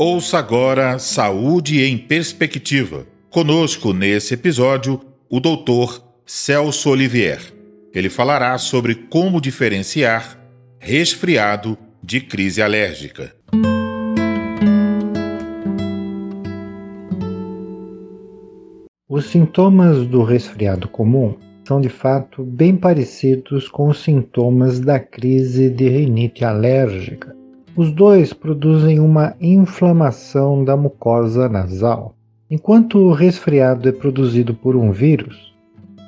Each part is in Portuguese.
Ouça agora Saúde em Perspectiva. Conosco nesse episódio, o doutor Celso Olivier. Ele falará sobre como diferenciar resfriado de crise alérgica. Os sintomas do resfriado comum são de fato bem parecidos com os sintomas da crise de rinite alérgica. Os dois produzem uma inflamação da mucosa nasal. Enquanto o resfriado é produzido por um vírus,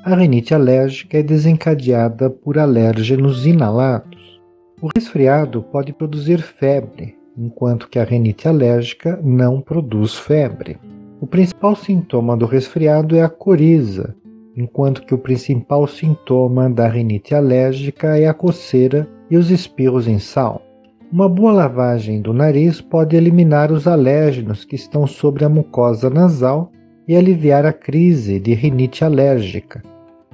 a rinite alérgica é desencadeada por alérgenos inalados. O resfriado pode produzir febre, enquanto que a rinite alérgica não produz febre. O principal sintoma do resfriado é a coriza, enquanto que o principal sintoma da rinite alérgica é a coceira e os espirros em sal. Uma boa lavagem do nariz pode eliminar os alérgenos que estão sobre a mucosa nasal e aliviar a crise de rinite alérgica,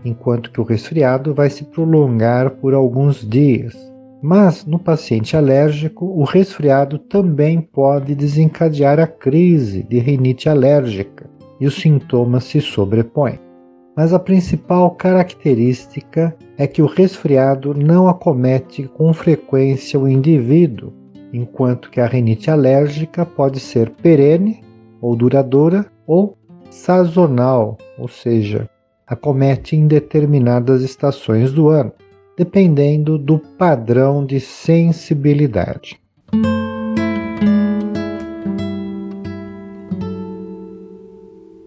enquanto que o resfriado vai se prolongar por alguns dias. Mas no paciente alérgico, o resfriado também pode desencadear a crise de rinite alérgica e os sintomas se sobrepõem. Mas a principal característica é que o resfriado não acomete com frequência o indivíduo, enquanto que a rinite alérgica pode ser perene ou duradoura ou sazonal, ou seja, acomete em determinadas estações do ano dependendo do padrão de sensibilidade.